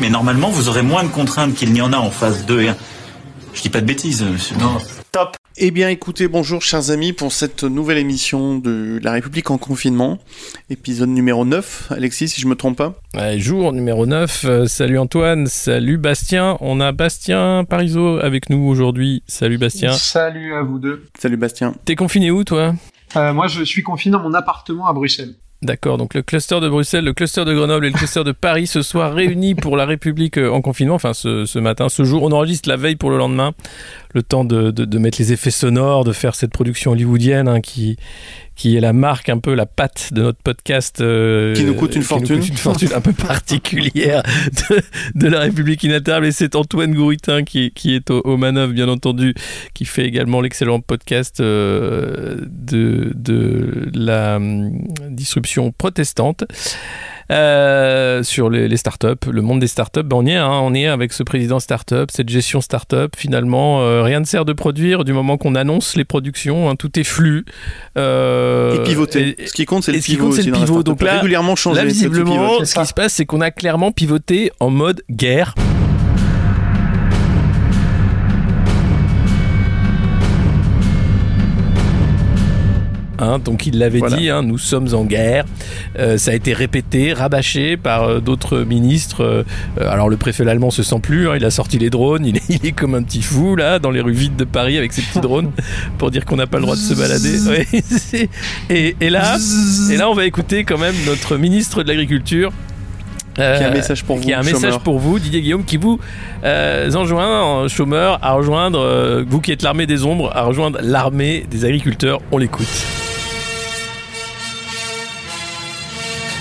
Mais normalement, vous aurez moins de contraintes qu'il n'y en a en phase 2 et 1. Je dis pas de bêtises, monsieur. Non. Top. Eh bien, écoutez, bonjour chers amis pour cette nouvelle émission de La République en confinement, épisode numéro 9. Alexis, si je me trompe pas. Ouais, jour numéro 9. Euh, salut Antoine, salut Bastien. On a Bastien Parisot avec nous aujourd'hui. Salut Bastien. Salut à vous deux. Salut Bastien. T'es confiné où toi? Euh, Moi, je suis confiné dans mon appartement à Bruxelles. D'accord, donc le cluster de Bruxelles, le cluster de Grenoble et le cluster de Paris se soient réunis pour la République euh, en confinement, enfin ce, matin, ce jour. On enregistre la veille pour le lendemain, le temps de, de, de mettre les effets sonores, de faire cette production hollywoodienne hein, qui, qui est la marque, un peu la patte de notre podcast. Euh, qui nous coûte une fortune. une fortune un peu particulière de, de, la République inattable. Et c'est Antoine Gouritin qui, qui est aux, manœuvres, bien entendu, qui fait également l'excellent podcast euh, de, de la hum, disruption protestante. Euh, sur les, les, startups, le monde des startups. Ben on y est, hein, on est avec ce président startup, cette gestion startup. Finalement, euh, rien ne sert de produire du moment qu'on annonce les productions. Hein, tout est flux. Euh, et pivoter. ce qui compte, c'est le, pivot. le pivot. Donc là, régulièrement changer. Là, visiblement, ce qui se passe, c'est qu'on a clairement pivoté en mode guerre. Hein, donc il l'avait dit, hein, nous sommes en guerre. Euh, ça a été répété, rabâché par euh, d'autres ministres. Euh, alors le préfet allemand se sent plus, hein, il a sorti les drones, il est, il est, comme un petit fou là dans les rues vides de Paris avec ses petits drones pour dire qu'on n'a pas le droit de se balader. Ouais, et, et, là, et là on va écouter quand même notre ministre de l'Agriculture qui a un message pour vous. Qui a un message pour vous, Didier Guillaume, qui vous enjoint, chômeur, à rejoindre, vous qui êtes l'armée des ombres, à rejoindre l'armée des agriculteurs. On l'écoute.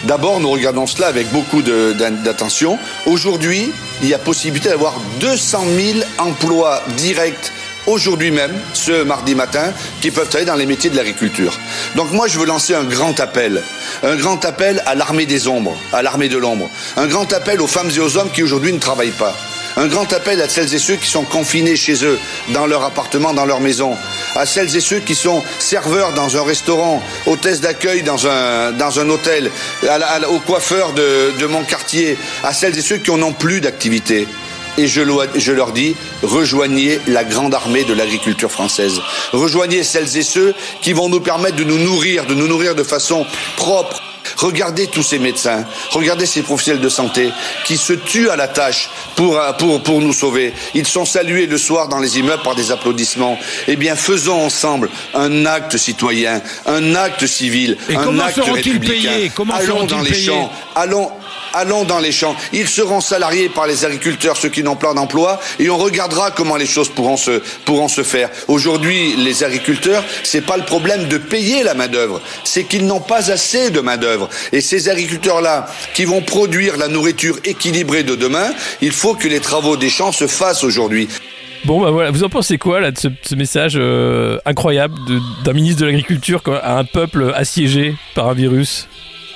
D'abord, nous regardons cela avec beaucoup d'attention. Aujourd'hui, il y a possibilité d'avoir 200 000 emplois directs aujourd'hui même, ce mardi matin, qui peuvent aller dans les métiers de l'agriculture. Donc moi, je veux lancer un grand appel. Un grand appel à l'armée des ombres, à l'armée de l'ombre. Un grand appel aux femmes et aux hommes qui aujourd'hui ne travaillent pas. Un grand appel à celles et ceux qui sont confinés chez eux, dans leur appartement, dans leur maison. À celles et ceux qui sont serveurs dans un restaurant, hôtesse d'accueil dans un, hôtel, aux coiffeurs de, mon quartier, à celles et ceux qui n'ont plus d'activité et je, leur dis, rejoignez la grande armée de l'agriculture française. Rejoignez celles et ceux qui vont nous permettre de nous nourrir, de nous nourrir de façon propre, Regardez tous ces médecins, regardez ces professionnels de santé qui se tuent à la tâche pour, pour, pour nous sauver. Ils sont salués le soir dans les immeubles par des applaudissements. Eh bien, faisons ensemble un acte citoyen, un acte civil, un acte républicain. Comment allons dans les champs, allons, allons dans les champs. Ils seront salariés par les agriculteurs, ceux qui n'ont pas d'emploi, et on regardera comment les choses pourront se, faire. Aujourd'hui, les agriculteurs, c'est pas le problème de payer la main-d'œuvre, c'est qu'ils n'ont pas assez de main-d'œuvre. Et ces agriculteurs-là, qui vont produire la nourriture équilibrée de demain, il faut que les travaux des champs se fassent aujourd'hui. Bon, bah voilà, vous en pensez quoi là de ce, message euh, incroyable d'un ministre de l'Agriculture à un peuple assiégé par un virus?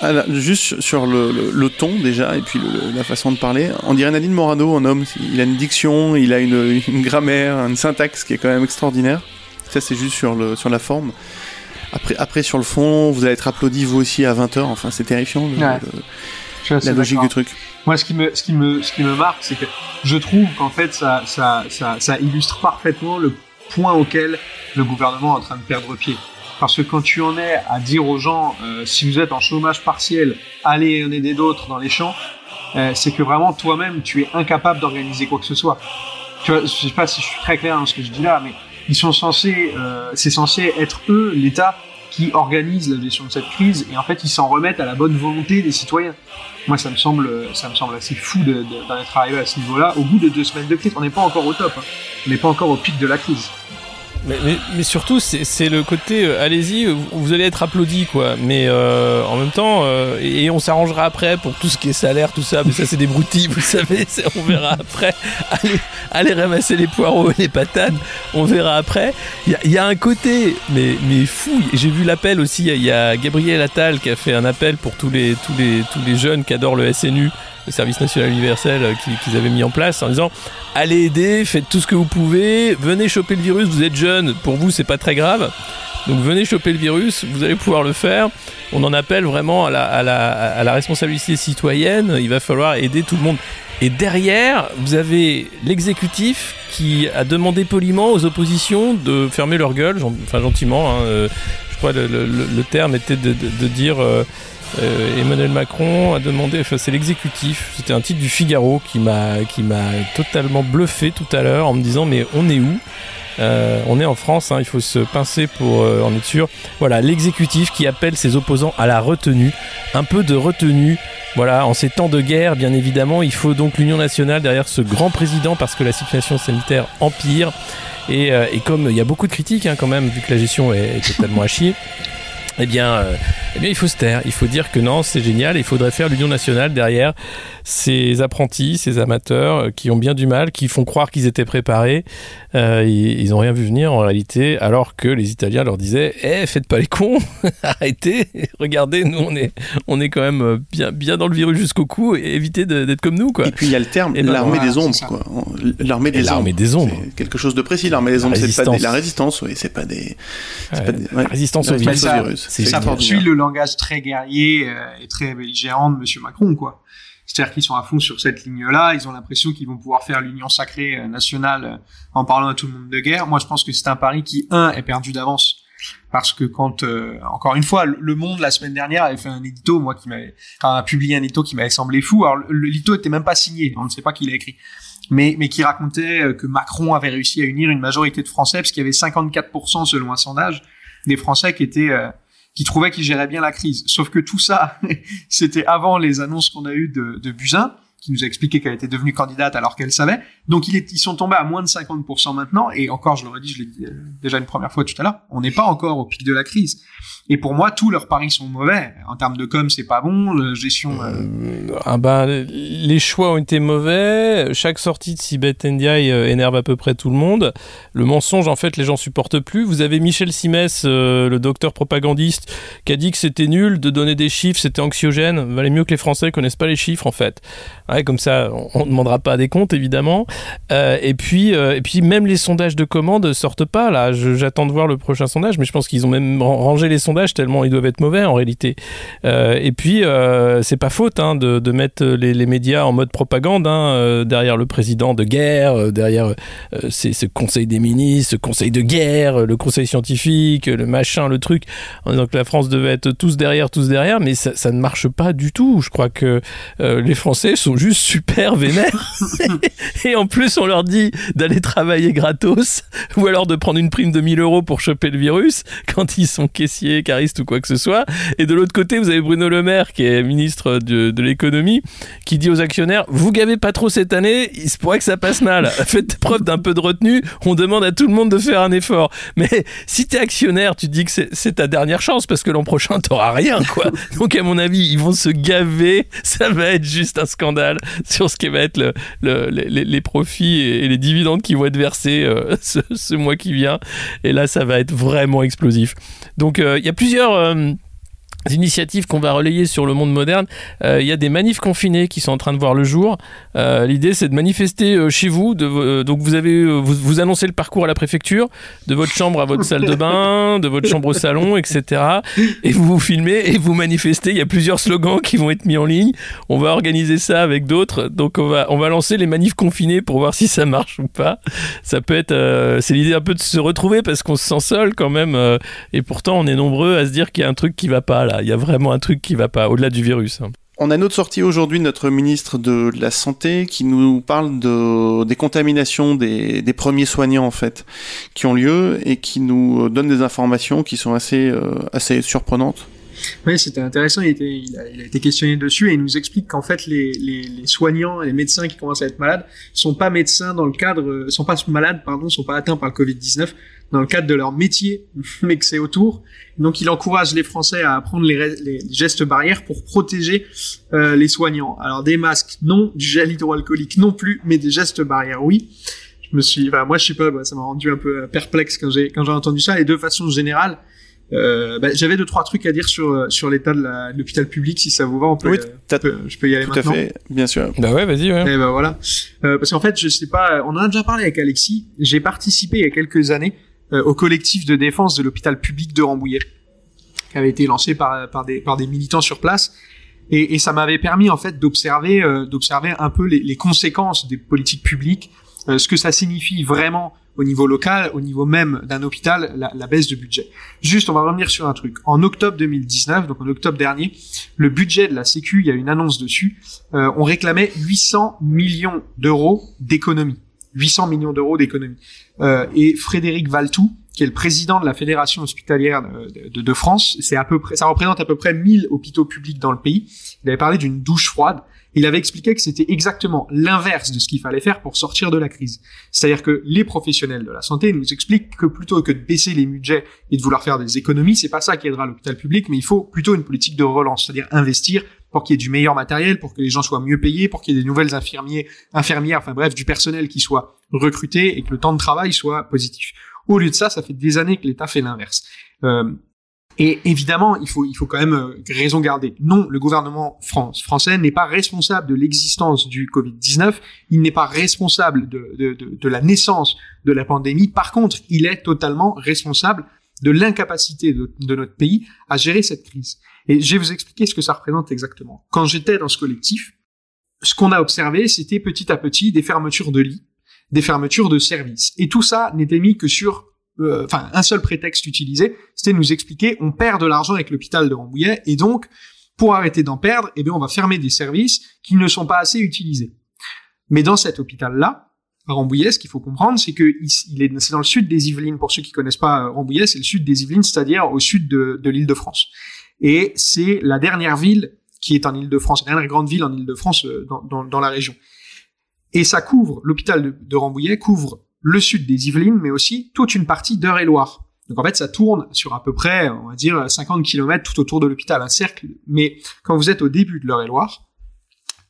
Alors, juste sur le, le, ton déjà et puis la façon de parler, on dirait Nadine Morano, un homme. Il a une diction, il a une, une grammaire, une syntaxe qui est quand même extraordinaire. Ça, c'est juste sur, le, sur la forme. Après, après, sur le fond, vous allez être applaudi vous aussi à 20h. Enfin, c'est terrifiant la logique du truc. Moi, ce qui me, ce qui me, ce qui me marque, c'est que je trouve qu'en fait, ça, ça, ça, ça illustre parfaitement le point auquel le gouvernement est en train de perdre pied. Parce que quand tu en es à dire aux gens, euh, si vous êtes en chômage partiel, allez en aider d'autres dans les champs, euh, c'est que vraiment toi-même, tu es incapable d'organiser quoi que ce soit. Tu vois, je sais pas si je suis très clair dans ce que je dis là, mais ils sont censés, euh, c'est censé être eux, l'État, qui organise la gestion de cette crise, et en fait, ils s'en remettent à la bonne volonté des citoyens. Moi, ça me semble, ça me semble assez fou d'en être arrivé à ce niveau-là. Au bout de deux semaines de crise, on n'est pas encore au top, hein. on n'est pas encore au pic de la crise. Mais, mais, mais surtout, c'est le côté, euh, allez-y, vous allez être applaudi, quoi. Mais euh, en même temps, euh, et on s'arrangera après pour tout ce qui est salaire, tout ça. Mais ça, c'est des broutilles, vous savez. On verra après. Allez, allez, ramasser les poireaux et les patates. On verra après. Il y, y, a un côté, mais, mais fou. J'ai vu l'appel aussi. Il y a Gabriel Attal qui a fait un appel pour tous les, tous les, tous les jeunes qui adorent le SNU le service national universel euh, qu'ils avaient mis en place en disant allez aider, faites tout ce que vous pouvez, venez choper le virus, vous êtes jeune, pour vous c'est pas très grave. Donc venez choper le virus, vous allez pouvoir le faire. On en appelle vraiment à la, à la, à la responsabilité citoyenne, il va falloir aider tout le monde. Et derrière, vous avez l'exécutif qui a demandé poliment aux oppositions de fermer leur gueule, enfin gentiment, hein, euh, je crois le, le, terme était de dire... Euh, euh, Emmanuel Macron a demandé, c'est l'exécutif, c'était un titre du Figaro qui m'a qui m'a totalement bluffé tout à l'heure en me disant mais on est où? Euh, on est en France, hein, il faut se pincer pour euh, en être sûr. Voilà, l'exécutif qui appelle ses opposants à la retenue, un peu de retenue. Voilà, en ces temps de guerre, bien évidemment, il faut donc l'Union nationale derrière ce grand président parce que la situation sanitaire empire. Et, comme il y a beaucoup de critiques hein, quand même, vu que la gestion est, totalement à chier, eh bien, eh bien, il faut se taire. Il faut dire que non, c'est génial. Il faudrait faire l'union nationale derrière ces apprentis, ces amateurs euh, qui ont bien du mal, qui font croire qu'ils étaient préparés. Euh, ils n'ont rien vu venir en réalité, alors que les Italiens leur disaient Eh, faites pas les cons, arrêtez, regardez, nous on est, on est quand même euh, bien, bien dans le virus jusqu'au cou et évitez d'être comme nous. Quoi. Et puis il y a le terme l'armée des ombres. L'armée des, ombres. des ombres. Quelque chose de précis. L'armée des ombres, c'est pas des, la résistance, oui, c'est pas des. Ouais, pas des ouais. La résistance au virus. C'est ça le langage très guerrier et très belligérant de M. Macron, quoi. C'est-à-dire qu'ils sont à fond sur cette ligne-là, ils ont l'impression qu'ils vont pouvoir faire l'union sacrée euh, nationale euh, en parlant à tout le monde de guerre. Moi, je pense que c'est un pari qui, un, est perdu d'avance. Parce que quand, euh, encore une fois, Le Monde, la semaine dernière, avait fait un édito, moi, qui m'avait, enfin, a publié un édito qui m'avait semblé fou. Alors, l'édito était même pas signé, on ne sait pas qui l'a écrit. Mais, mais qui racontait que Macron avait réussi à unir une majorité de Français, parce qu'il y avait 54% selon un sondage des Français qui étaient qui trouvait qu'il gérait bien la crise. Sauf que tout ça, c'était avant les annonces qu'on a eues de, de Buzyn, qui nous a expliqué qu'elle était devenue candidate alors qu'elle savait. Donc ils sont tombés à moins de 50% maintenant. Et encore, je l'aurais dit, je l'ai dit euh, déjà une première fois tout à l'heure, on n'est pas encore au pic de la crise. Et pour moi, tous leurs paris sont mauvais. En termes de com, c'est pas bon. Gestion. Euh... Ah bah, les choix ont été mauvais. Chaque sortie de Sibeth Ndiaye énerve à peu près tout le monde. Le mensonge, en fait, les gens supportent plus. Vous avez Michel Simès, euh, le docteur propagandiste, qui a dit que c'était nul de donner des chiffres, c'était anxiogène. Valait mieux que les Français connaissent pas les chiffres, en fait. Comme ça, on ne demandera pas des comptes, évidemment. Euh, et puis, euh, et puis, même les sondages de commandes sortent pas. Là, j'attends de voir le prochain sondage, mais je pense qu'ils ont même rangé les sondages tellement ils doivent être mauvais en réalité. Euh, et puis c'est pas faute hein, de, mettre les, médias en mode propagande hein, derrière le président de guerre, derrière ce conseil des ministres, ce conseil de guerre, le conseil scientifique, le machin, le truc, que la France devait être tous derrière, tous derrière, mais ça, ça ne marche pas du tout. Je crois que les Français sont juste super vénères. et en plus on leur dit d'aller travailler gratos ou alors de prendre une prime de 1000 euros pour choper le virus quand ils sont caissiers ou quoi que ce soit. Et de l'autre côté, vous avez Bruno Le Maire, qui est ministre de, de l'économie, qui dit aux actionnaires Vous gavez pas trop cette année, il se pourrait que ça passe mal. Faites preuve d'un peu de retenue, on demande à tout le monde de faire un effort. Mais si tu es actionnaire, tu te dis que c'est ta dernière chance parce que l'an prochain, t'auras rien, quoi. Donc, à mon avis, ils vont se gaver. Ça va être juste un scandale sur ce qui va être le, le, les, profits et les dividendes qui vont être versés euh, ce, mois qui vient. Et là, ça va être vraiment explosif. Donc, il euh, y a plusieurs euh, initiatives qu'on va relayer sur le monde moderne. Il euh, y a des manifs confinés qui sont en train de voir le jour. Euh, L'idée, c'est de manifester euh, chez vous. Donc, vous avez vous, vous, annoncez le parcours à la préfecture, de votre chambre à votre salle de bain, de votre chambre au salon, etc. Et vous vous filmez et vous manifestez. Il y a plusieurs slogans qui vont être mis en ligne. On va organiser ça avec d'autres. Donc, on va on va lancer les manifs confinés pour voir si ça marche ou pas. Ça peut être c'est l'idée un peu de se retrouver parce qu'on se sent seul quand même. et pourtant, on est nombreux à se dire qu'il y a un truc qui va pas là. Il y a vraiment un truc qui va pas, au-delà du virus. Hein. On a une autre sortie aujourd'hui de notre ministre de la Santé qui nous parle de, des contaminations des, des, premiers soignants en fait qui ont lieu et qui nous donne des informations qui sont assez, euh, assez surprenantes. Oui, c'était intéressant. Il, était, il, a, il, a, été questionné dessus et il nous explique qu'en fait, les, les, les, soignants et les médecins qui commencent à être malades sont pas médecins dans le cadre, sont pas malades, pardon, sont pas atteints par le Covid-19 dans le cadre de leur métier, mais que c'est autour. Donc il encourage les Français à apprendre les, les gestes barrières pour protéger euh, les soignants. Alors des masques, non, du gel hydroalcoolique non plus, mais des gestes barrières, oui. Je me suis, enfin, moi je sais pas, bah, ça m'a rendu un peu perplexe quand j'ai quand j'ai entendu ça. Et de façon générale, euh, bah, j'avais deux trois trucs à dire sur euh, sur l'état de l'hôpital public si ça vous va on peut, oui, euh, je peux y aller tout maintenant à fait bien sûr bah ouais vas-y ouais. et bah voilà euh, parce qu'en fait je sais pas on en a déjà parlé avec Alexis j'ai participé il y a quelques années au collectif de défense de l'hôpital public de Rambouillet qui avait été lancé par par des par des militants sur place et, et ça m'avait permis en fait d'observer d'observer un peu les, les, conséquences des politiques publiques ce que ça signifie vraiment au niveau local, au niveau même d'un hôpital, la, la, baisse de budget. Juste, on va revenir sur un truc. En octobre 2019, donc en octobre dernier, le budget de la Sécu, il y a une annonce dessus, euh, on réclamait 800 millions d'euros d'économie. 800 millions d'euros d'économie. Euh, et Frédéric Valtou, qui est le président de la Fédération hospitalière de, de, de France, c'est à peu près, ça représente à peu près 1000 hôpitaux publics dans le pays. Il avait parlé d'une douche froide. Il avait expliqué que c'était exactement l'inverse de ce qu'il fallait faire pour sortir de la crise. C'est-à-dire que les professionnels de la santé nous expliquent que plutôt que de baisser les budgets et de vouloir faire des économies, c'est pas ça qui aidera l'hôpital public, mais il faut plutôt une politique de relance, c'est-à-dire investir pour qu'il y ait du meilleur matériel, pour que les gens soient mieux payés, pour qu'il y ait des nouvelles infirmiers, infirmières, enfin bref, du personnel qui soit recruté et que le temps de travail soit positif. Au lieu de ça, ça fait des années que l'État fait l'inverse. Euh, et évidemment, il faut, il faut quand même euh, raison garder. Non, le gouvernement français n'est pas responsable de l'existence du Covid-19. Il n'est pas responsable de, de, de, de, la naissance de la pandémie. Par contre, il est totalement responsable de l'incapacité de, notre pays à gérer cette crise. Et je vais vous expliquer ce que ça représente exactement. Quand j'étais dans ce collectif, ce qu'on a observé, c'était petit à petit des fermetures de lits, des fermetures de services. Et tout ça n'était mis que sur euh, enfin un seul prétexte utilisé, c'était nous expliquer on perd de l'argent avec l'hôpital de Rambouillet et donc pour arrêter d'en perdre, eh bien on va fermer des services qui ne sont pas assez utilisés. Mais dans cet hôpital-là, à Rambouillet, ce qu'il faut comprendre, c'est que c'est dans le sud des Yvelines. Pour ceux qui connaissent pas euh, Rambouillet, c'est le sud des Yvelines, c'est-à-dire au sud de, de l'Île-de-France. Et c'est la dernière ville qui est en Île-de-France, la dernière grande ville en Île-de-France euh, dans, la région. Et ça couvre, l'hôpital de, de Rambouillet couvre le sud des Yvelines, mais aussi toute une partie d'Eure-et-Loire. Donc en fait, ça tourne sur à peu près, on va dire, 50 km tout autour de l'hôpital, un cercle. Mais quand vous êtes au début de l'Eure-et-Loire,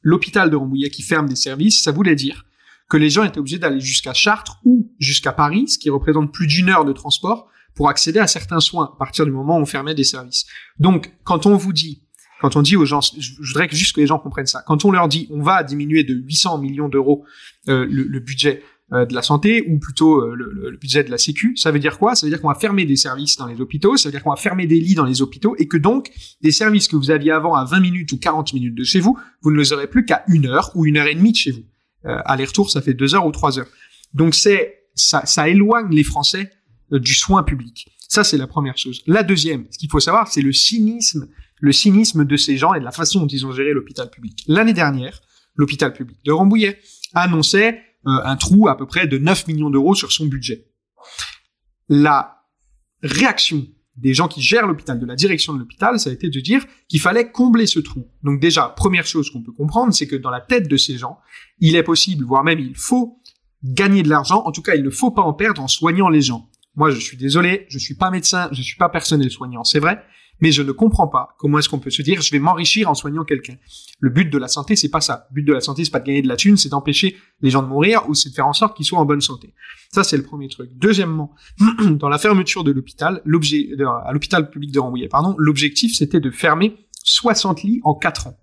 l'hôpital de Rambouillet qui ferme des services, ça voulait dire que les gens étaient obligés d'aller jusqu'à Chartres ou jusqu'à Paris, ce qui représente plus d'une heure de transport, pour accéder à certains soins à partir du moment où on fermait des services. Donc, quand on vous dit, quand on dit aux gens, je voudrais juste que les gens comprennent ça, quand on leur dit on va diminuer de 800 millions d'euros euh, le, le, budget euh, de la santé ou plutôt euh, le, le, budget de la Sécu. Ça veut dire quoi? Ça veut dire qu'on va fermer des services dans les hôpitaux, ça veut dire qu'on va fermer des lits dans les hôpitaux et que donc des services que vous aviez avant à 20 minutes ou 40 minutes de chez vous, vous ne les aurez plus qu'à une heure ou une heure et demie de chez vous. Euh, Aller-retour, ça fait deux heures ou trois heures. Donc c'est ça, ça éloigne les Français du soin public. Ça c'est la première chose. La deuxième, ce qu'il faut savoir, c'est le cynisme, le cynisme de ces gens et de la façon dont ils ont géré l'hôpital public. L'année dernière, l'hôpital public de Rambouillet annonçait euh, un trou à peu près de 9 millions d'euros sur son budget. La réaction des gens qui gèrent l'hôpital, de la direction de l'hôpital, ça a été de dire qu'il fallait combler ce trou. Donc déjà, première chose qu'on peut comprendre, c'est que dans la tête de ces gens, il est possible, voire même il faut gagner de l'argent, en tout cas il ne faut pas en perdre en soignant les gens. Moi je suis désolé, je suis pas médecin, je suis pas personnel soignant, c'est vrai, mais je ne comprends pas comment est-ce qu'on peut se dire je vais m'enrichir en soignant quelqu'un. Le but de la santé, c'est pas ça. Le but de la santé, c'est pas de gagner de la thune, c'est d'empêcher les gens de mourir ou c'est de faire en sorte qu'ils soient en bonne santé. Ça, c'est le premier truc. Deuxièmement, dans la fermeture de l'hôpital, l'objet, à l'hôpital public de Rambouillet, pardon, l'objectif, c'était de fermer 60 lits en 4 ans.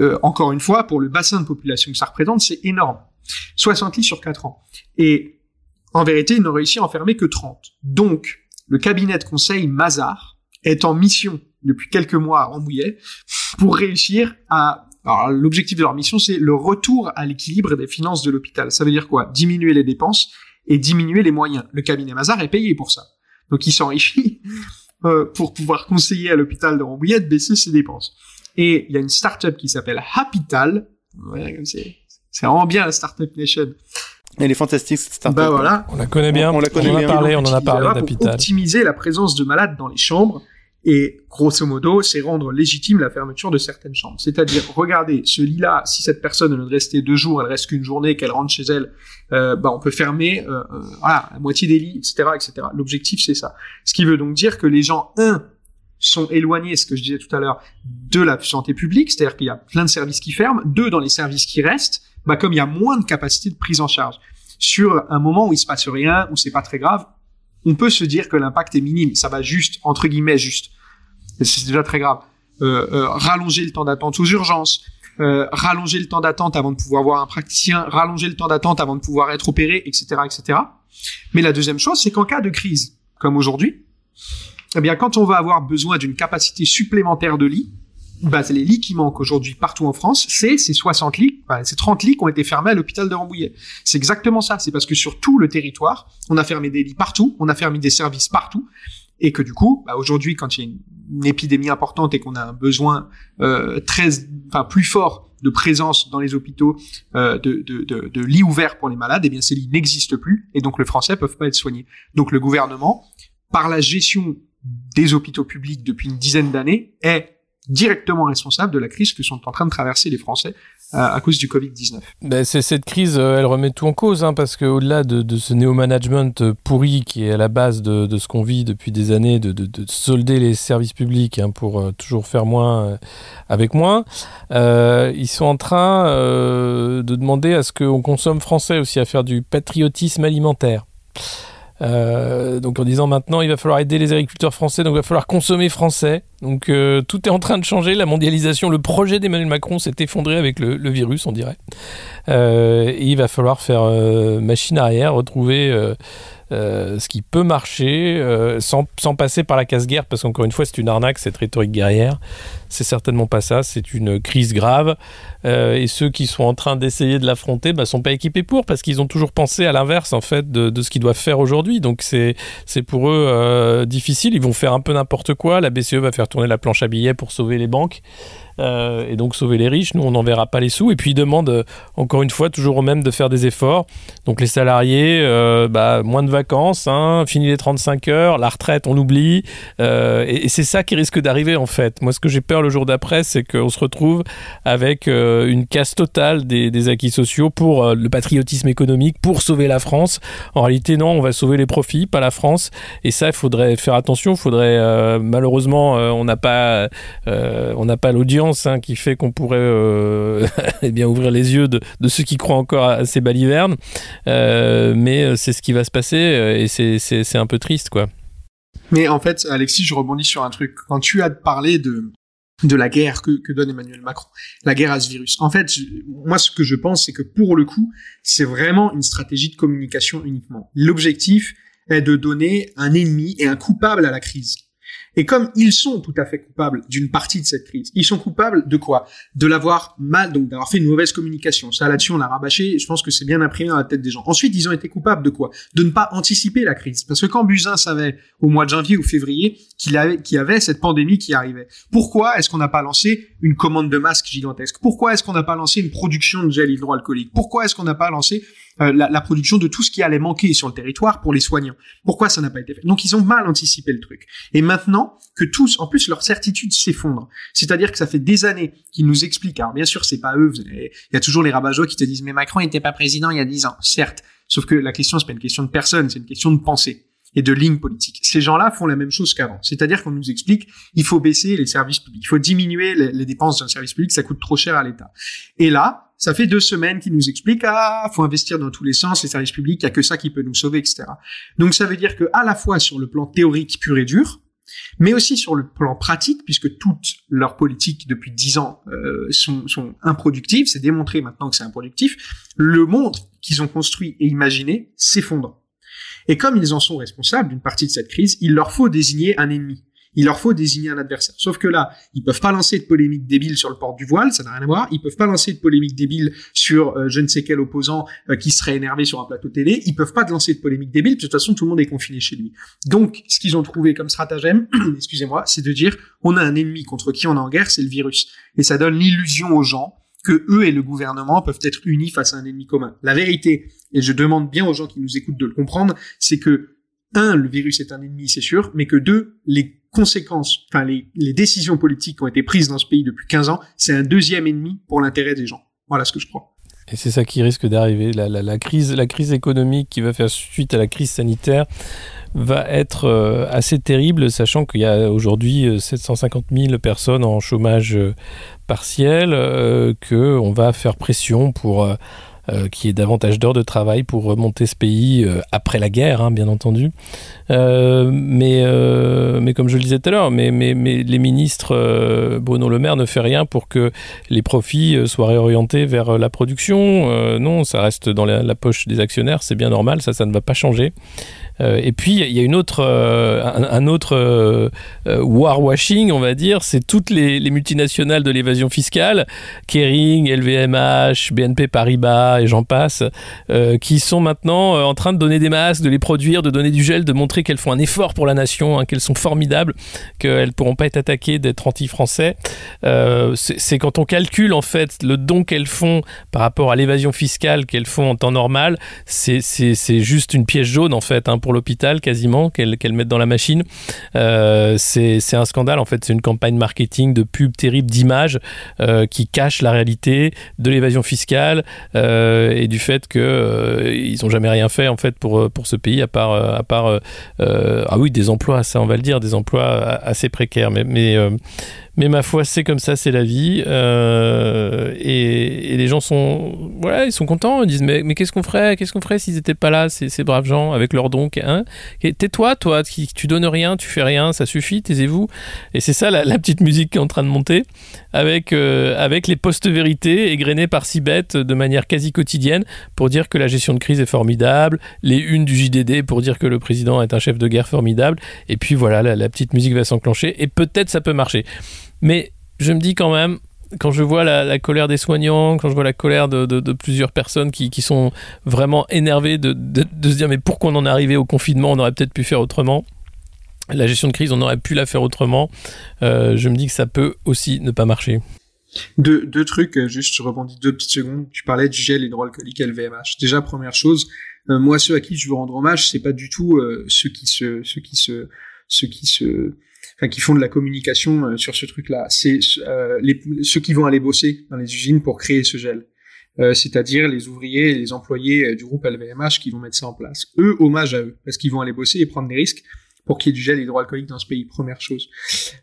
Euh, encore une fois, pour le bassin de population que ça représente, c'est énorme. 60 lits sur 4 ans. Et en vérité, ils n'ont réussi à en fermer que 30. Donc, le cabinet de conseil Mazar est en mission depuis quelques mois à Rambouillet pour réussir à... Alors, l'objectif de leur mission, c'est le retour à l'équilibre des finances de l'hôpital. Ça veut dire quoi? Diminuer les dépenses et diminuer les moyens. Le cabinet Mazar est payé pour ça. Donc, il s'enrichit euh, pour pouvoir conseiller à l'hôpital de Rambouillet de baisser ses dépenses. Et il y a une start-up qui s'appelle Hapital. Ouais, c'est vraiment bien la Startup Nation. Elle est fantastique cette startup. Bah voilà. On la connaît bien. On, on la connaît on en a parlé, on en a parlé Pour optimiser la présence de malades dans les chambres Et grosso modo, c'est rendre légitime la fermeture de certaines chambres. C'est-à-dire, regardez, ce lit-là, si cette personne ne rester deux jours, elle reste qu'une journée, qu'elle rentre chez elle, euh, bah, on peut fermer euh, euh, voilà, la moitié des lits, etc. etc. L'objectif, c'est ça. Ce qui veut donc dire que les gens, un, sont éloignés, ce que je disais tout à l'heure, de la santé publique, c'est-à-dire qu'il y a plein de services qui ferment. Deux, dans les services qui restent, bah, comme il y a moins de capacité de prise en charge. Sur un moment où il se passe rien, où c'est pas très grave, on peut se dire que l'impact est minime. Ça va juste, entre guillemets, juste. C'est déjà très grave. Euh, euh, rallonger le temps d'attente aux urgences, euh, rallonger le temps d'attente avant de pouvoir voir un praticien, rallonger le temps d'attente avant de pouvoir être opéré, etc., etc. Mais la deuxième chose, c'est qu'en cas de crise, comme aujourd'hui, eh bien, quand on va avoir besoin d'une capacité supplémentaire de lits, bah, les lits qui manquent aujourd'hui partout en France, c'est ces 60 lits, ces 30 lits qui ont été fermés à l'hôpital de Rambouillet. C'est exactement ça. C'est parce que sur tout le territoire, on a fermé des lits partout, on a fermé des services partout, et que du coup, bah, aujourd'hui, quand il y a une, épidémie importante et qu'on a un besoin euh, très, enfin, plus fort de présence dans les hôpitaux euh, de, de, de, de, lits ouverts pour les malades, eh bien ces lits n'existent plus et donc les Français peuvent pas être soignés. Donc le gouvernement, par la gestion des hôpitaux publics depuis une dizaine d'années, est directement responsable de la crise que sont en train de traverser les Français euh, à cause du Covid-19. Ben cette crise, euh, elle remet tout en cause, hein, parce qu'au-delà de, ce néo-management euh, pourri qui est à la base de, ce qu'on vit depuis des années, de, de, solder les services publics hein, pour toujours faire moins avec moins, ils sont en train de demander à ce qu'on consomme français aussi, à faire du patriotisme alimentaire. Donc en disant maintenant il va falloir aider les agriculteurs français, donc il va falloir consommer français. Donc euh, tout est en train de changer, la mondialisation, le projet d'Emmanuel Macron s'est effondré avec le, virus, on dirait. Euh, il va falloir faire euh, machine arrière, retrouver ce qui peut marcher sans, sans, passer par la casse-guerre, parce qu'encore une fois c'est une arnaque cette rhétorique guerrière. C'est certainement pas ça, c'est une crise grave. Et ceux qui sont en train d'essayer de l'affronter bah, sont pas équipés pour, parce qu'ils ont toujours pensé à l'inverse en fait de, de ce qu'ils doivent faire aujourd'hui. Donc c'est pour eux difficile. Ils vont faire un peu n'importe quoi. La BCE va faire tourner la planche à billets pour sauver les banques. Euh, et donc sauver les riches. Nous, on n'en verra pas les sous. Et puis, ils demandent, euh, encore une fois, toujours aux mêmes de faire des efforts. Donc, les salariés, euh, bah, moins de vacances, hein, fini les 35 heures, la retraite, on oublie. Et, c'est ça qui risque d'arriver, en fait. Moi, ce que j'ai peur le jour d'après, c'est qu'on se retrouve avec une casse totale des, acquis sociaux pour le patriotisme économique, pour sauver la France. En réalité, non, on va sauver les profits, pas la France. Et ça, il faudrait faire attention. Il faudrait, malheureusement, on n'a pas, on n'a pas l'audience hein, qui fait qu'on pourrait euh, eh bien ouvrir les yeux de, ceux qui croient encore à ces balivernes. Euh, mais c'est ce qui va se passer et c'est un peu triste, quoi. Mais en fait, Alexis, je rebondis sur un truc. Quand tu as parlé de la guerre que, donne Emmanuel Macron, la guerre à ce virus. En fait, moi, ce que je pense, c'est que pour le coup, c'est vraiment une stratégie de communication uniquement. L'objectif est de donner un ennemi et un coupable à la crise. Et comme ils sont tout à fait coupables d'une partie de cette crise, ils sont coupables de quoi? De l'avoir mal, donc d'avoir fait une mauvaise communication. Ça, là-dessus, on l'a rabâché. Je pense que c'est bien imprimé dans la tête des gens. Ensuite, ils ont été coupables de quoi? De ne pas anticiper la crise. Parce que quand Buzyn savait, au mois de janvier ou février, qu'il avait, qu'il y avait cette pandémie qui arrivait, pourquoi est-ce qu'on n'a pas lancé une commande de masques gigantesque? Pourquoi est-ce qu'on n'a pas lancé une production de gel hydroalcoolique? Pourquoi est-ce qu'on n'a pas lancé euh, la, la, production de tout ce qui allait manquer sur le territoire pour les soignants? Pourquoi ça n'a pas été fait? Donc ils ont mal anticipé le truc. Et maintenant que tous, en plus, leur certitude s'effondre. C'est-à-dire que ça fait des années qu'ils nous expliquent. Alors bien sûr, c'est pas eux. Il y a toujours les rabat qui te disent mais Macron n'était pas président il y a dix ans. Certes. Sauf que la question c'est pas une question de personne, c'est une question de pensée et de ligne politique. Ces gens-là font la même chose qu'avant. C'est-à-dire qu'on nous explique, il faut baisser les services publics, il faut diminuer les, les dépenses d'un service public, ça coûte trop cher à l'État. Et là, ça fait deux semaines qu'ils nous expliquent, ah, faut investir dans tous les sens, les services publics, il y a que ça qui peut nous sauver, etc. Donc ça veut dire que à la fois sur le plan théorique pur et dur, mais aussi sur le plan pratique, puisque toutes leurs politiques depuis dix ans euh, sont, sont improductives, c'est démontré maintenant que c'est improductif, le monde qu'ils ont construit et imaginé s'effondre. Et comme ils en sont responsables d'une partie de cette crise, il leur faut désigner un ennemi. Il leur faut désigner un adversaire. Sauf que là, ils peuvent pas lancer de polémique débile sur le port du voile, ça n'a rien à voir. Ils peuvent pas lancer de polémique débile sur euh, je ne sais quel opposant euh, qui serait énervé sur un plateau télé. Ils peuvent pas lancer de polémique débile, de toute façon tout le monde est confiné chez lui. Donc, ce qu'ils ont trouvé comme stratagème, excusez-moi, c'est de dire on a un ennemi contre qui on est en guerre, c'est le virus. Et ça donne l'illusion aux gens que eux et le gouvernement peuvent être unis face à un ennemi commun. La vérité, et je demande bien aux gens qui nous écoutent de le comprendre, c'est que un, le virus est un ennemi, c'est sûr, mais que deux, les conséquences, enfin les, décisions politiques qui ont été prises dans ce pays depuis 15 ans, c'est un deuxième ennemi pour l'intérêt des gens. Voilà ce que je crois. Et c'est ça qui risque d'arriver. La, crise, la crise économique qui va faire suite à la crise sanitaire va être euh, assez terrible, sachant qu'il y a aujourd'hui 750 euh, 000 personnes en chômage euh, partiel, qu'on va faire pression pour euh, qu'il y ait davantage d'heures de travail pour remonter ce pays euh, après la guerre, hein, bien entendu. Euh, mais, mais comme je le disais tout à l'heure, mais, mais, mais, les ministres, Bruno Le Maire ne fait rien pour que les profits soient réorientés vers la production. non, ça reste dans la, la poche des actionnaires, c'est bien normal, ça, ça ne va pas changer. Euh, et puis il y a une autre, euh, un, autre euh, warwashing, on va dire, c'est toutes les, les, multinationales de l'évasion fiscale, Kering, LVMH, BNP Paribas et j'en passe, qui sont maintenant en train de donner des masques, de les produire, de donner du gel, de montrer qu'elles font un effort pour la nation, hein, qu'elles sont formidables, qu'elles ne pourront pas être attaquées d'être anti-français. c'est quand on calcule en fait le don qu'elles font par rapport à l'évasion fiscale qu'elles font en temps normal, c'est juste une pièce jaune en fait hein, pour l'hôpital quasiment qu'elles qu mettent dans la machine. Euh, c'est un scandale en fait, c'est une campagne marketing de pub terrible d'image euh, qui cache la réalité de l'évasion fiscale euh, et du fait que euh, ils ont jamais rien fait en fait pour pour ce pays à part à part ah oui des emplois ça on va le dire des emplois assez précaires mais mais mais ma foi c'est comme ça c'est la vie. Euh, et, les gens sont voilà ils sont contents. Ils disent mais, mais qu'est-ce qu'on ferait? Qu'est-ce qu'on ferait s'ils étaient pas là ces, ces braves gens avec leurs dons hein tais-toi toi tu donnes rien tu fais rien ça suffit taisez-vous. Et c'est ça la, petite musique qui est en train de monter avec euh, avec les postes vérités égrenés par Sibet de manière quasi quotidienne pour dire que la gestion de crise est formidable les unes du JDD pour dire que le président est un chef de guerre formidable. Et puis voilà la petite musique va s'enclencher et peut-être ça peut marcher mais je me dis quand même, quand je vois la, colère des soignants, quand je vois la colère de, de, plusieurs personnes qui, qui, sont vraiment énervées de, de, se dire mais pourquoi on en est arrivé au confinement, on aurait peut-être pu faire autrement. La gestion de crise, on aurait pu la faire autrement. Euh, je me dis que ça peut aussi ne pas marcher. Deux, deux trucs, euh, juste je rebondis deux petites secondes. Tu parlais du gel hydroalcoolique LVMH. Déjà, première chose, euh, moi ceux à qui je veux rendre hommage, c'est pas du tout ceux qui se, ceux qui se, ceux qui se enfin qui font de la communication euh, sur ce truc-là. C'est euh, les, ceux qui vont aller bosser dans les usines pour créer ce gel. Euh, c'est-à-dire les ouvriers les employés euh, du groupe LVMH qui vont mettre ça en place. Eux, hommage à eux, parce qu'ils vont aller bosser et prendre des risques pour qu'il y ait du gel hydroalcoolique dans ce pays, première chose.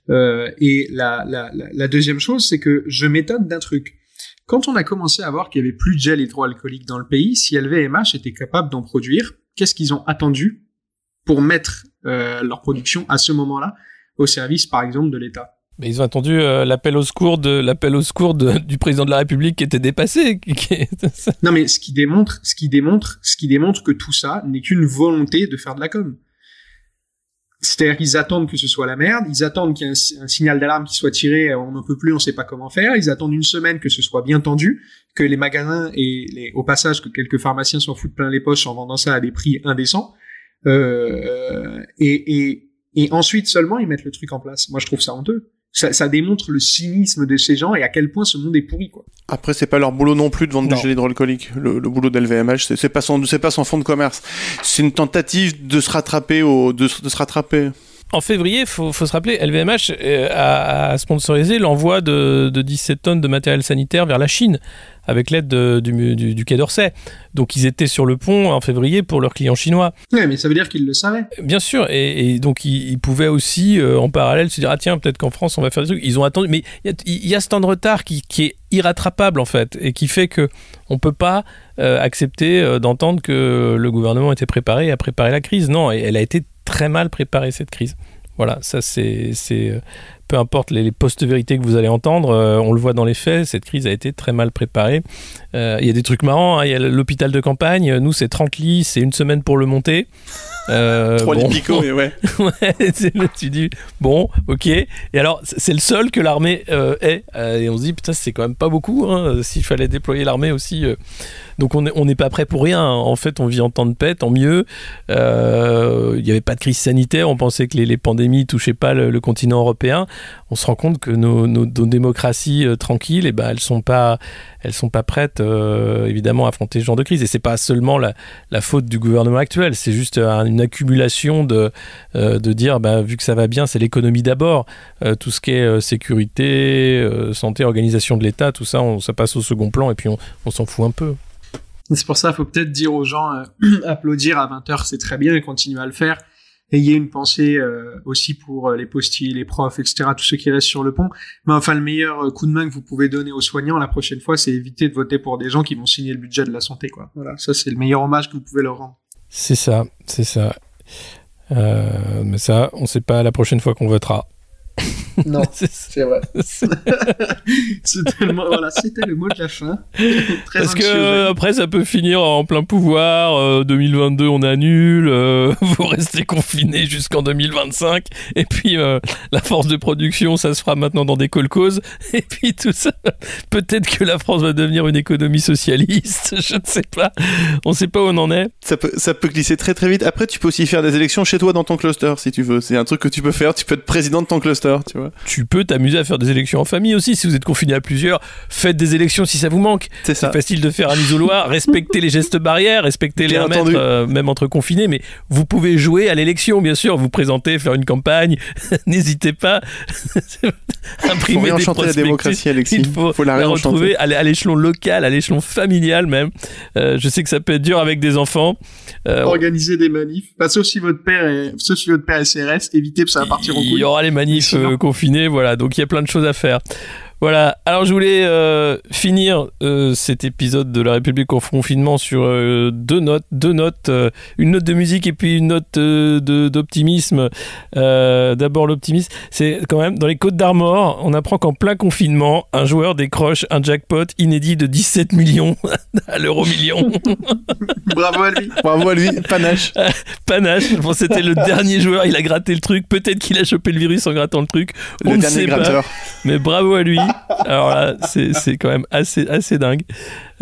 Euh, et la, la, la, la deuxième chose, c'est que je m'étonne d'un truc. Quand on a commencé à voir qu'il y avait plus de gel hydroalcoolique dans le pays, si LVMH était capable d'en produire, qu'est-ce qu'ils ont attendu pour mettre euh, leur production à ce moment-là? Au service, par exemple, de l'État. Mais ils ont attendu euh, l'appel au secours de l'appel au secours de, du président de la République qui était dépassé. Qui non, mais ce qui démontre, ce qui démontre, ce qui démontre que tout ça n'est qu'une volonté de faire de la com. C'est-à-dire qu'ils attendent que ce soit la merde, ils attendent qu'il y ait un, un signal d'alarme qui soit tiré, on n'en peut plus, on sait pas comment faire, ils attendent une semaine que ce soit bien tendu, que les magasins et les, au passage que quelques pharmaciens s'en foutent plein les poches en vendant ça à des prix indécents. Euh, et, et et ensuite seulement ils mettent le truc en place. Moi je trouve ça honteux. Ça, ça, démontre le cynisme de ces gens et à quel point ce monde est pourri quoi. Après c'est pas leur boulot non plus de vendre non. du gel hydroalcoolique. Le, le boulot d'LVMH c'est pas son c'est pas son fond de commerce. C'est une tentative de se rattraper au de, de se rattraper. En février, il faut, faut, se rappeler, LVMH a, a sponsorisé l'envoi de, de 17 tonnes de matériel sanitaire vers la Chine avec l'aide du, du, du, Quai d'Orsay. Donc ils étaient sur le pont en février pour leurs clients chinois. Oui, mais ça veut dire qu'ils le savaient. Bien sûr, et, et donc ils, ils, pouvaient aussi euh, en parallèle se dire ah tiens peut-être qu'en France on va faire des trucs. Ils ont attendu, mais il y, y, a ce temps de retard qui, qui, est irrattrapable en fait et qui fait que on peut pas euh, accepter euh, d'entendre que le gouvernement était préparé à préparer la crise. Non, elle a été très mal préparée cette crise. Voilà, ça c'est peu importe les, les post-vérités que vous allez entendre, euh, on le voit dans les faits, cette crise a été très mal préparée. Euh, il euh, y a des trucs marrants, il hein, y a l'hôpital de campagne, nous c'est 30 lits, c'est une semaine pour le monter. Euh, Trois bon. Mais ouais. ouais tu dis, bon, ok. Et alors, c'est le seul que l'armée euh, est. Euh, et on se dit, putain, c'est quand même pas beaucoup, hein, s'il fallait déployer l'armée aussi. Euh. Donc, on n'est on pas prêt pour rien. En fait, on vit en temps de paix, tant mieux. Il n'y avait pas de crise sanitaire. On pensait que les, les pandémies touchaient pas le, le continent européen. on se rend compte que nos, nos- nos démocraties tranquilles, eh ben, elles sont pas, elles sont pas prêtes, évidemment, à affronter ce genre de crise. Et c'est pas seulement la, la faute du gouvernement actuel, c'est juste euh, une accumulation de, euh, de dire, bah, vu que ça va bien, c'est l'économie d'abord. Euh, tout ce qui est euh, sécurité, euh, santé, organisation de l'État, tout ça, on, ça passe au second plan et puis on, on s'en fout un peu. C'est pour ça, il faut peut-être dire aux gens, euh, applaudir à 20h, c'est très bien, et continuer à le faire. Ayez une pensée euh, aussi pour les postilles, les profs, etc., tous ceux qui restent sur le pont. Mais enfin, le meilleur coup de main que vous pouvez donner aux soignants la prochaine fois, c'est éviter de voter pour des gens qui vont signer le budget de la santé, quoi. Voilà, ça c'est le meilleur hommage que vous pouvez leur rendre. C'est ça, c'est ça. Euh, mais ça, on sait pas la prochaine fois qu'on votera. Non, C'est- vrai. C'était le, mot- voilà, c'était le mot de la fin. Très Parce que euh, après, ça peut finir en plein pouvoir. euh, 2022, on annule. euh, vous restez confinés jusqu'en 2025. Et puis, euh, la force de production, ça se fera maintenant dans des colcos. Et puis, tout ça. Peut-être que la France va devenir une économie socialiste. Je ne sais pas. On ne sait pas où on en est. Ça peut, ça peut glisser très très vite. Après, tu peux aussi faire des élections chez toi dans ton cluster si tu veux. C'est un truc que tu peux faire. Tu peux être président de ton cluster, tu vois. Tu peux t'amuser à faire des élections en famille aussi. Si vous êtes confiné à plusieurs, faites des élections si ça vous manque. C'est facile de faire un isoloir, respectez les gestes barrières, respectez les Bien 1 mètre, euh, même entre confinés, mais vous pouvez jouer à l'élection, bien sûr, vous présenter, faire une campagne, n'hésitez pas. Faut Imprimer des réenchanter la prospectus. démocratie, Alexis. Il faut, Faut la la retrouver à l'é- à l'échelon local, à l'échelon familial même. Euh, je sais que ça peut être dur avec des enfants. Euh, Organiser des manifs. Bah, sauf si votre père est, sauf si votre père est CRS, évitez que ça va partir en Il y couille. aura les manifs euh, voilà. Donc il y a plein de choses à faire. Voilà. Alors je voulais euh, finir euh, cet épisode de La République en confinement sur euh, deux notes, deux notes, euh, une note de musique et puis une note euh, de- d'optimisme. Euh, D'abord l'optimisme, c'est quand même dans les Côtes d'Armor, on apprend qu'en plein confinement, un joueur décroche un jackpot inédit de 17 millions à l'euro million. Bravo à lui. Bravo à lui, panache. Panache. Bon, c'était le dernier joueur, il a gratté le truc. Peut-être qu'il a chopé le virus en grattant le truc. On Le ne dernier pas. gratteur. Mais bravo à lui. Alors là, c'est quand même assez, assez dingue.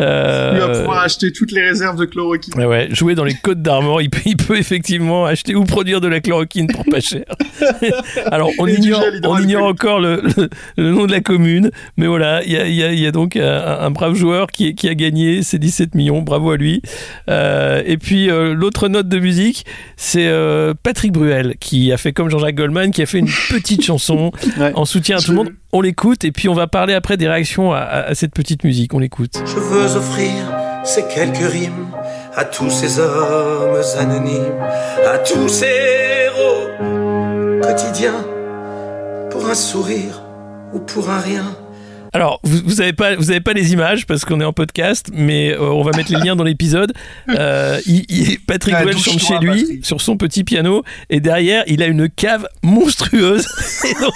Euh, Il va pouvoir acheter toutes les réserves de chloroquine. Ouais, ouais, jouer dans les côtes d'Armor, il peut, il peut effectivement acheter ou produire de la chloroquine pour pas cher. Alors, on Et ignore, on encore le, le- le nom de la commune, mais voilà, il y a, il y a- il y a donc un, un brave joueur qui, qui a gagné ses 17 millions, bravo à lui. Euh, et puis, euh, l'autre note de musique, c'est euh, Patrick Bruel, qui a fait comme Jean-Jacques Goldman, qui a fait une petite chanson Ouais. en soutien à tout le monde. On l'écoute, et puis on va parler après des réactions à- à- à cette petite musique. On l'écoute. Je veux offrir ces quelques rimes à tous ces hommes anonymes, à tous ces héros quotidiens, pour un sourire ou pour un rien. Alors, vous, vous avez pas, vous avez pas les images parce qu'on est en podcast, mais euh, on va mettre les liens dans l'épisode. Euh, il- il- Patrick Ah, Bruel chante chez lui Patrick. sur son petit piano et derrière il a une cave monstrueuse. Et donc,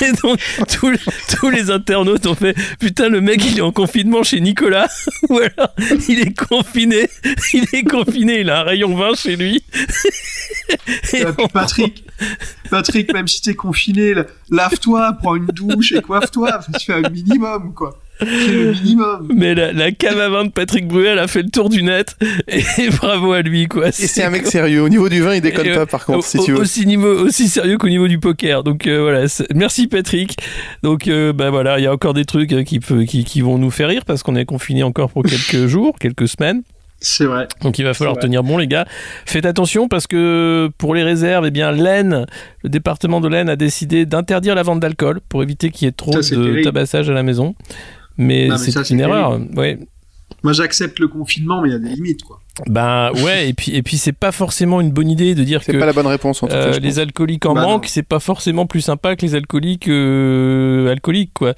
et donc, tous, tous les internautes ont fait putain le mec il est en confinement chez Nicolas ou alors il est confiné, il est confiné, il a un rayon vin chez lui. Et Patrick, Patrick, même si t'es confiné, lave-toi, prends une douche et coiffe-toi. Enfin, Tu fais un minimum, quoi. Fais le minimum. Mais la, la cave à vin de Patrick Bruel a fait le tour du net et bravo à lui quoi. Et c'est un mec sérieux. Au niveau du vin, il déconne Et, euh, pas, par contre, au- si tu veux. Aussi, niveau, aussi sérieux qu'au niveau du poker. Donc euh, voilà, merci Patrick. Donc euh, bah voilà, il y a encore des trucs euh, qui, peut- qui, qui vont nous faire rire parce qu'on est confiné encore pour quelques jours, quelques semaines. C'est vrai. Donc il va falloir tenir bon les gars. Faites attention parce que pour les réserves, eh bien l'Aisne, le département de l'Aisne a décidé d'interdire la vente d'alcool pour éviter qu'il y ait trop Ça, de terrible. tabassage à la maison. Mais c'est une erreur. Ouais. Moi, j'accepte le confinement, mais il y a des limites, quoi. Ben ouais, et puis, et puis c'est pas forcément une bonne idée de dire C'est que pas la bonne réponse, en tout euh, cas. les alcooliques en Bah manque, c'est pas forcément plus sympa que les alcooliques euh, alcooliques quoi.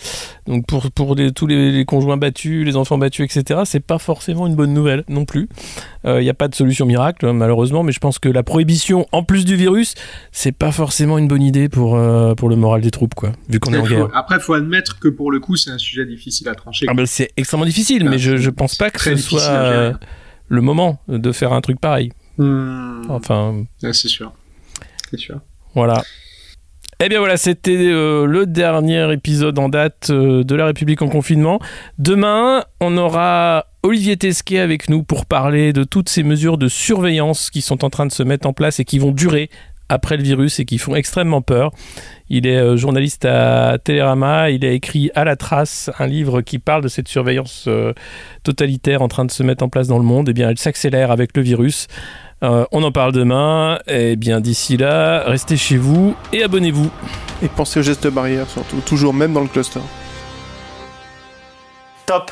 Donc pour pour les- tous les, les conjoints battus, les enfants battus, etc. C'est pas forcément une bonne nouvelle non plus. Il n'y a pas de solution miracle hein, malheureusement, mais je pense que la prohibition en plus du virus, c'est pas forcément une bonne idée pour euh, pour le moral des troupes quoi. Vu qu'on est en Faut- guerre. Après, faut admettre que pour le coup, c'est un sujet difficile à trancher. Ah ben, c'est extrêmement difficile, Ah, mais je je pense pas que ce soit à gérer. euh, le moment de faire un truc pareil. Hmm. Enfin. Ouais, c'est sûr. C'est sûr. Voilà. Eh bien voilà, c'était euh, le dernier épisode en date euh, de La République en confinement. Demain, on aura Olivier Tesquet avec nous pour parler de toutes ces mesures de surveillance qui sont en train de se mettre en place et qui vont durer après le virus et qui font extrêmement peur. Il est euh, journaliste à Télérama, il a écrit À la trace, un livre qui parle de cette surveillance euh, totalitaire en train de se mettre en place dans le monde. Et eh bien, elle s'accélère avec le virus. Euh, on en parle demain. Et eh bien, d'ici là, restez chez vous et abonnez-vous. Et pensez aux gestes barrières surtout, toujours même dans le cluster. Top